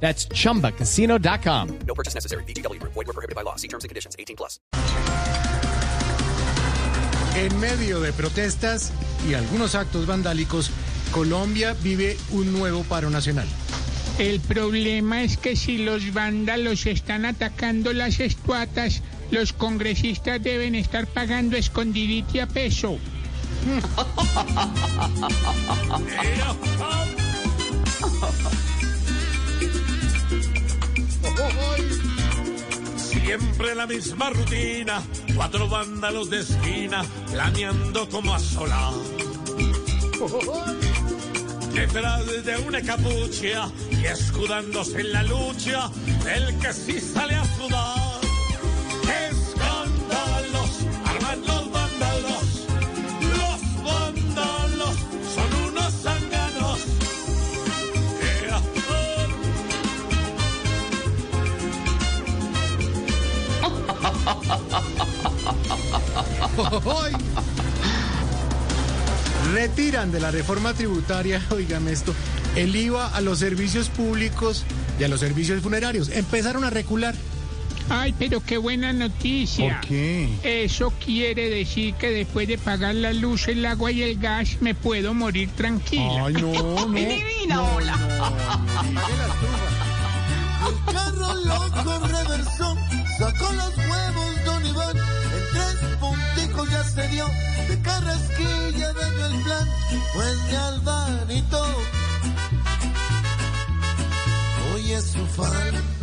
That's chumbacasino.com. No purchase necessary. VGW Group. Void were prohibited by law. See terms and conditions. 18 plus. En medio de protestas y algunos actos vandálicos, Colombia vive un nuevo paro nacional. El problema es que si los vándalos están atacando las estuatas, los congresistas deben estar pagando escondidite a peso. Siempre la misma rutina, cuatro vándalos de esquina, planeando como asolar. Detrás de una capucha y escudándose en la lucha, el que sí sale a sudar. Hoy Retiran de la reforma tributaria, oigan esto, el IVA a los servicios públicos y a los servicios funerarios. Empezaron a recular. Ay, pero qué buena noticia. ¿Por qué? Eso quiere decir que después de pagar la luz, el agua y el gas me puedo morir tranquila. Ay, no, no. Divina, hola. El carro loco reversó, sacó los de carrasquilla daño el plan, pues de Albanito, hoy es su fan.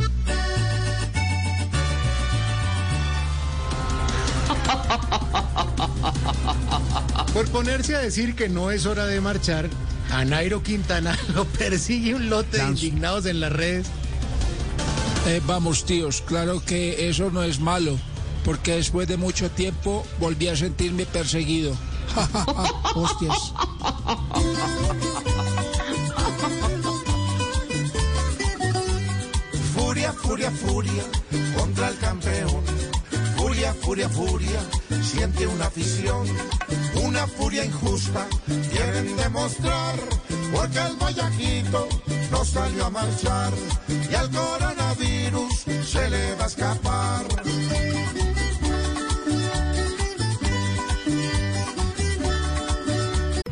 Por ponerse a decir que no es hora de marchar, a Nairo Quintana lo persigue un lote de indignados en las redes. Eh, vamos, tíos, claro que eso no es malo, porque después de mucho tiempo volví a sentirme perseguido. Hostias. Furia, furia, furia contra el campeón. Furia, furia, furia, siente una afición. Una furia injusta quieren demostrar. Porque el Guayaquito no salió a marchar. Y al coronavirus se le va a escapar.